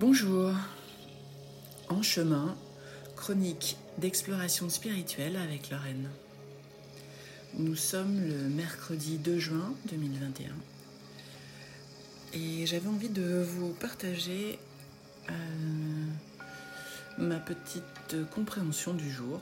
Bonjour. En chemin, chronique d'exploration spirituelle avec Lorraine. Nous sommes le mercredi 2 juin 2021 et j'avais envie de vous partager euh, ma petite compréhension du jour.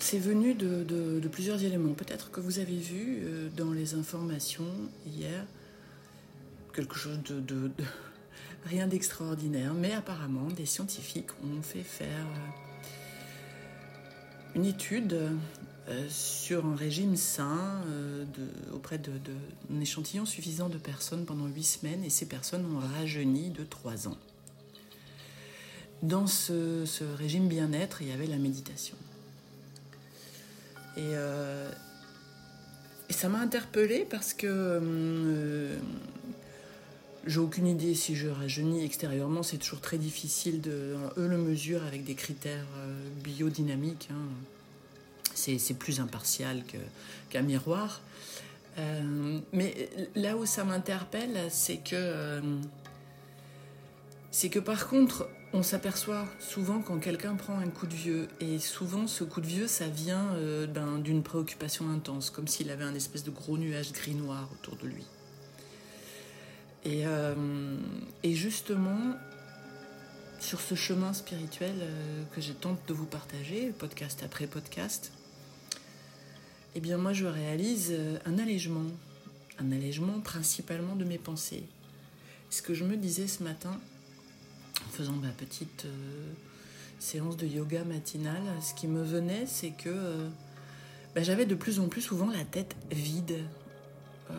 C'est venu de, plusieurs éléments. Peut-être que vous avez vu euh, dans les informations hier quelque chose de, rien d'extraordinaire, mais apparemment des scientifiques ont fait faire euh, une étude euh, sur un régime sain auprès d'un échantillon suffisant de personnes pendant huit semaines et ces personnes ont rajeuni de trois ans. Dans ce régime bien-être, il y avait la méditation. Euh, et, ça m'a interpellée parce que euh, j'ai aucune idée si je rajeunis extérieurement. C'est toujours très difficile de. Eux le mesurent avec des critères euh, biodynamiques. Hein. C'est plus impartial qu'un miroir. mais là où ça m'interpelle, c'est que. c'est que par contre, on s'aperçoit souvent quand quelqu'un prend un coup de vieux, et souvent ce coup de vieux, ça vient euh, d'une préoccupation intense, comme s'il avait un espèce de gros nuage gris-noir autour de lui. Et, euh, justement, sur ce chemin spirituel euh, que j'ai tente de vous partager, podcast après podcast, eh bien moi je réalise un allègement, un allègement principalement de mes pensées. Ce que je me disais ce matin, en faisant ma petite euh, séance de yoga matinale, ce qui me venait, c'est que euh, bah, j'avais de plus en plus souvent la tête vide. Euh,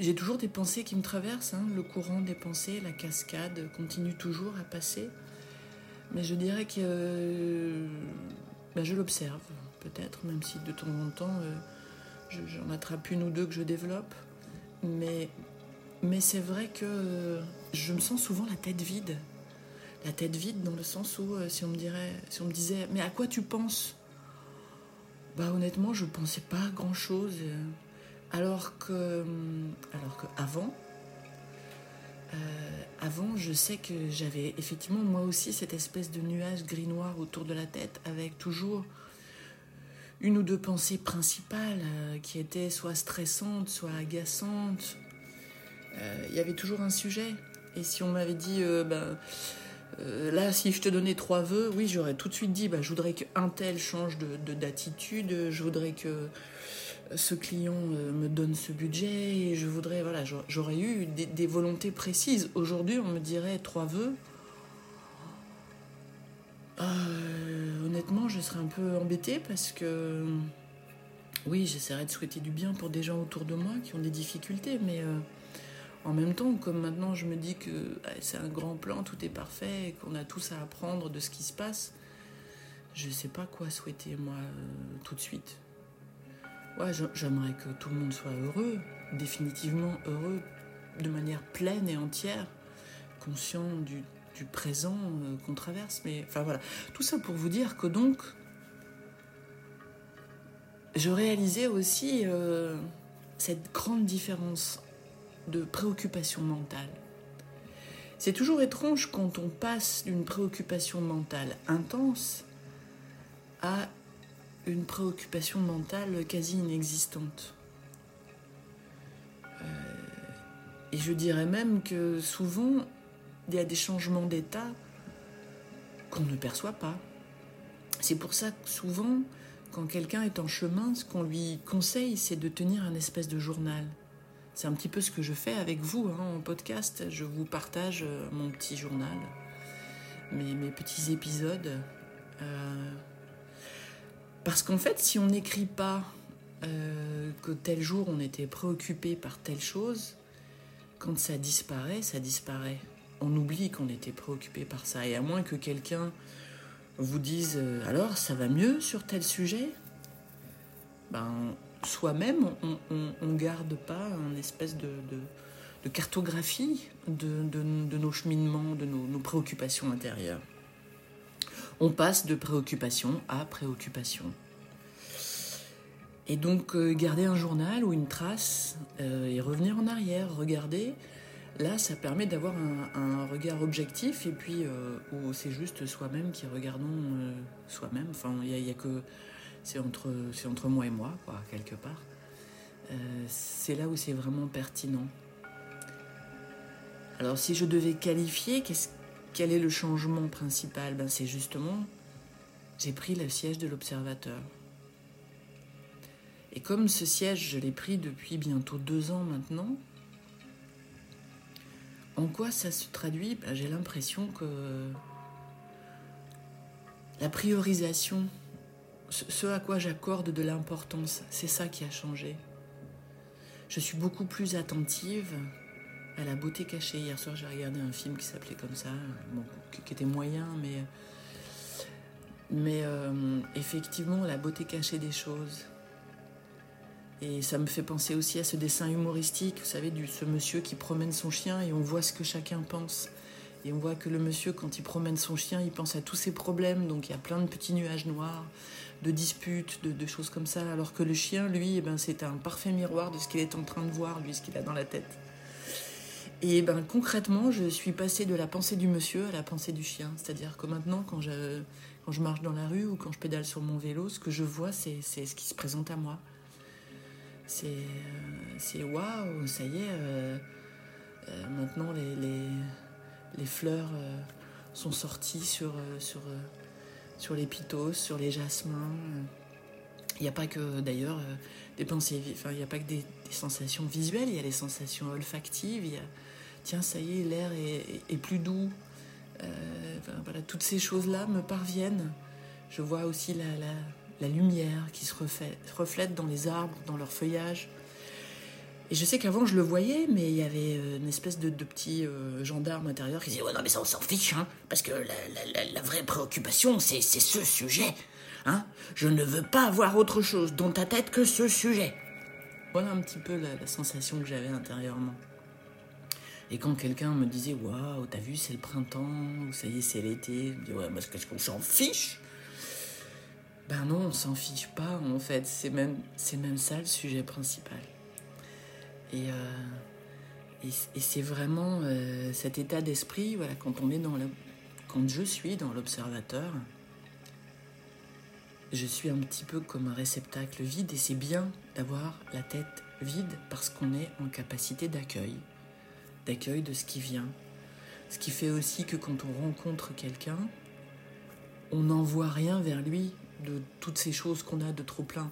j'ai toujours des pensées qui me traversent, hein. le courant des pensées, la cascade continue toujours à passer. Mais je dirais que bah, je l'observe, peut-être, même si de temps en temps j'en attrape une ou deux que je développe. Mais mais c'est vrai que je me sens souvent la tête vide. La tête vide dans le sens où euh, si on me dirait, si on me disait, mais à quoi tu penses? Bah honnêtement, je pensais pas à grand chose. Alors que, alors que avant, euh, avant, je sais que j'avais effectivement moi aussi cette espèce de nuage gris-noir autour de la tête avec toujours une ou deux pensées principales euh, qui étaient soit stressantes, soit agaçantes, euh, il y avait toujours un sujet. Et si on m'avait dit, ben, là, si je te donnais trois vœux, oui, j'aurais tout de suite dit, ben, je voudrais qu'un tel change de, d'attitude, je voudrais que ce client me donne ce budget, et je voudrais, voilà, j'aurais eu des, volontés précises. Aujourd'hui, on me dirait trois vœux. honnêtement, je serais un peu embêtée parce que, oui, j'essaierai de souhaiter du bien pour des gens autour de moi qui ont des difficultés, mais en même temps, comme maintenant je me dis que c'est un grand plan, tout est parfait, qu'on a tous à apprendre de ce qui se passe, je ne sais pas quoi souhaiter moi euh, tout de suite. Ouais, j'aimerais que tout le monde soit heureux, définitivement heureux, de manière pleine et entière, conscient du, présent euh, qu'on traverse. Mais enfin voilà, tout ça pour vous dire que donc, je réalisais aussi euh, cette grande différence de préoccupation mentale. C'est toujours étrange quand on passe d'une préoccupation mentale intense à une préoccupation mentale quasi inexistante. Euh, et je dirais même que souvent, il y a des changements d'état qu'on ne perçoit pas. C'est pour ça que souvent, quand quelqu'un est en chemin, ce qu'on lui conseille, c'est de tenir un espèce de journal. C'est un petit peu ce que je fais avec vous hein, en podcast. Je vous partage euh, mon petit journal, mes, petits épisodes. Euh, parce qu'en fait, si on n'écrit pas euh, que tel jour on était préoccupé par telle chose, quand ça disparaît, ça disparaît. On oublie qu'on était préoccupé par ça. Et à moins que quelqu'un vous dise alors ça va mieux sur tel sujet, ben soi-même, on ne garde pas une espèce de, cartographie de, nos cheminements, de nos, préoccupations intérieures. On passe de préoccupation à préoccupation. Et donc euh, garder un journal ou une trace euh, et revenir en arrière, regarder, là ça permet d'avoir un, regard objectif et puis euh, où c'est juste soi-même qui regardons soi-même. Enfin, il y, a que c'est entre c'est entre moi et moi quoi quelque part. c'est là où c'est vraiment pertinent. Alors si je devais qualifier, quel est le changement principal? Ben, C'est justement, j'ai pris le siège de l'observateur. Et comme ce siège, je l'ai pris depuis bientôt deux ans maintenant, en quoi ça se traduit? Ben, J'ai l'impression que la priorisation, ce à quoi j'accorde de l'importance, c'est ça qui a changé. Je suis beaucoup plus attentive à la beauté cachée. Hier soir, j'ai regardé un film qui s'appelait comme ça, qui était moyen, mais, mais euh, effectivement, la beauté cachée des choses. Et ça me fait penser aussi à ce dessin humoristique, vous savez, de ce monsieur qui promène son chien et on voit ce que chacun pense. Et on voit que le monsieur, quand il promène son chien, il pense à tous ses problèmes. Donc il y a plein de petits nuages noirs, de disputes, de, choses comme ça. Alors que le chien, lui, eh ben, c'est un parfait miroir de ce qu'il est en train de voir, lui, ce qu'il a dans la tête. Et ben concrètement, je suis passée de la pensée du monsieur à la pensée du chien. C'est-à-dire que maintenant, quand je, marche dans la rue ou quand je pédale sur mon vélo, ce que je vois, c'est ce qui se présente à moi. C'est euh, waouh, ça y est, euh, euh, maintenant les, fleurs sont sorties sur, sur, sur les pitos, sur les jasmins. Il n'y a pas que d'ailleurs des pensées, enfin il n'y a pas que des, sensations visuelles, il y a les sensations olfactives, il y a tiens, ça y est, l'air est, plus doux. Euh, voilà, toutes ces choses-là me parviennent. Je vois aussi la, la, lumière qui se reflète, dans les arbres, dans leur feuillage. Et je sais qu'avant je le voyais, mais il y avait euh, une espèce de, de petit euh, gendarme intérieur qui disait Ouais, non, mais ça on s'en fiche, hein, parce que la, la vraie préoccupation c'est ce sujet. Hein. Je ne veux pas avoir autre chose dans ta tête que ce sujet. Voilà un petit peu la sensation que j'avais intérieurement. Et quand quelqu'un me disait Waouh, t'as vu, c'est le printemps, ou ça y est, c'est l'été, je me dis Ouais, parce qu'on s'en fiche? Ben non, on s'en fiche pas, en fait. C'est même, même ça le sujet principal. Et, euh, et, c'est vraiment euh, cet état d'esprit, voilà, quand on est dans. Quand je suis dans l'observateur, je suis un petit peu comme un réceptacle vide et c'est bien d'avoir la tête vide parce qu'on est en capacité d'accueil d'accueil de ce qui vient. Ce qui fait aussi que quand on rencontre quelqu'un, on n'envoie rien vers lui de toutes ces choses qu'on a de trop plein.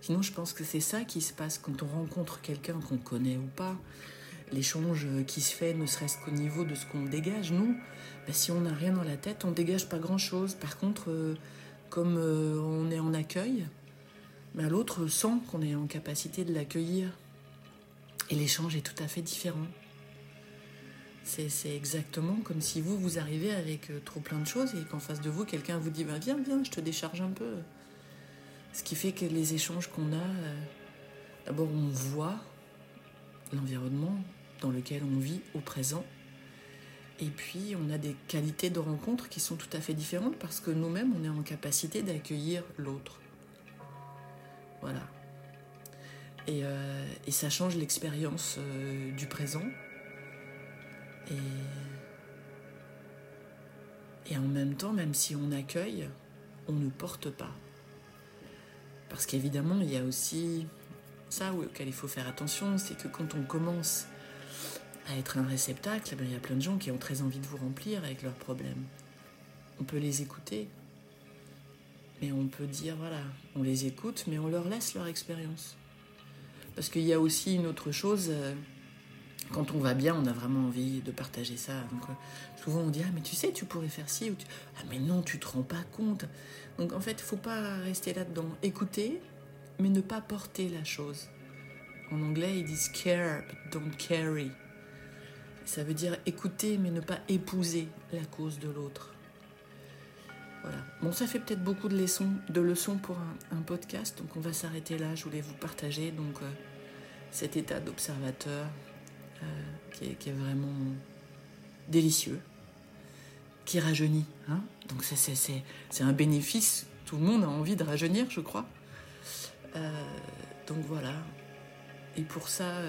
Sinon, je pense que c'est ça qui se passe quand on rencontre quelqu'un qu'on connaît ou pas. L'échange qui se fait, ne serait-ce qu'au niveau de ce qu'on dégage, nous, ben, si on n'a rien dans la tête, on dégage pas grand-chose. Par contre, euh, comme euh, on est en accueil, l'autre sent qu'on est en capacité de l'accueillir. Et l'échange est tout à fait différent. C'est exactement comme si vous, vous arrivez avec euh, trop plein de choses et qu'en face de vous, quelqu'un vous dit bah, Viens, viens, je te décharge un peu. Ce qui fait que les échanges qu'on a, euh, d'abord on voit l'environnement dans lequel on vit au présent. Et puis on a des qualités de rencontre qui sont tout à fait différentes parce que nous-mêmes, on est en capacité d'accueillir l'autre. Voilà. Et, euh, ça change l'expérience du présent et, en même temps, même si on accueille, on ne porte pas. Parce qu'évidemment, il y a aussi ça auquel il faut faire attention, c'est que quand on commence à être un réceptacle, il y a plein de gens qui ont très envie de vous remplir avec leurs problèmes. On peut les écouter, mais on peut dire, voilà, on les écoute, mais on leur laisse leur expérience. Parce qu'il y a aussi une autre chose, euh, quand on va bien, on a vraiment envie de partager ça. Donc, euh, souvent on dit ah mais tu sais tu pourrais faire ci ou ah mais non tu te rends pas compte. Donc en fait il faut pas rester là-dedans. Écouter mais ne pas porter la chose. En anglais ils disent care but don't carry. Ça veut dire écouter mais ne pas épouser la cause de l'autre. Voilà. Bon, ça fait peut-être beaucoup de leçons, pour un, podcast, donc on va s'arrêter là. Je voulais vous partager donc euh, cet état d'observateur, euh, qui, est, vraiment délicieux, qui rajeunit. Hein Donc c'est un bénéfice, tout le monde a envie de rajeunir, je crois. donc voilà. Et pour ça,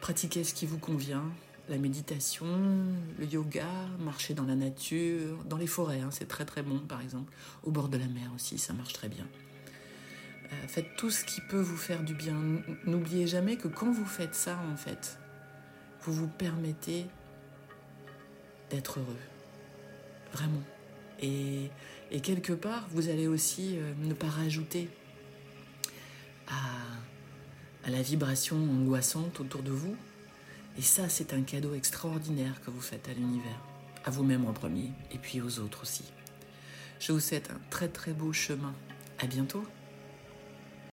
pratiquez ce qui vous convient. La méditation, le yoga, marcher dans la nature, dans les forêts, hein, c'est très très bon par exemple. Au bord de la mer aussi, ça marche très bien. Euh, faites tout ce qui peut vous faire du bien. N'oubliez jamais que quand vous faites ça, en fait, vous vous permettez d'être heureux. Vraiment. Et, quelque part, vous allez aussi euh, ne pas rajouter à, à la vibration angoissante autour de vous. Et ça, c'est un cadeau extraordinaire que vous faites à l'univers, à vous-même en premier, et puis aux autres aussi. Je vous souhaite un très très beau chemin. À bientôt.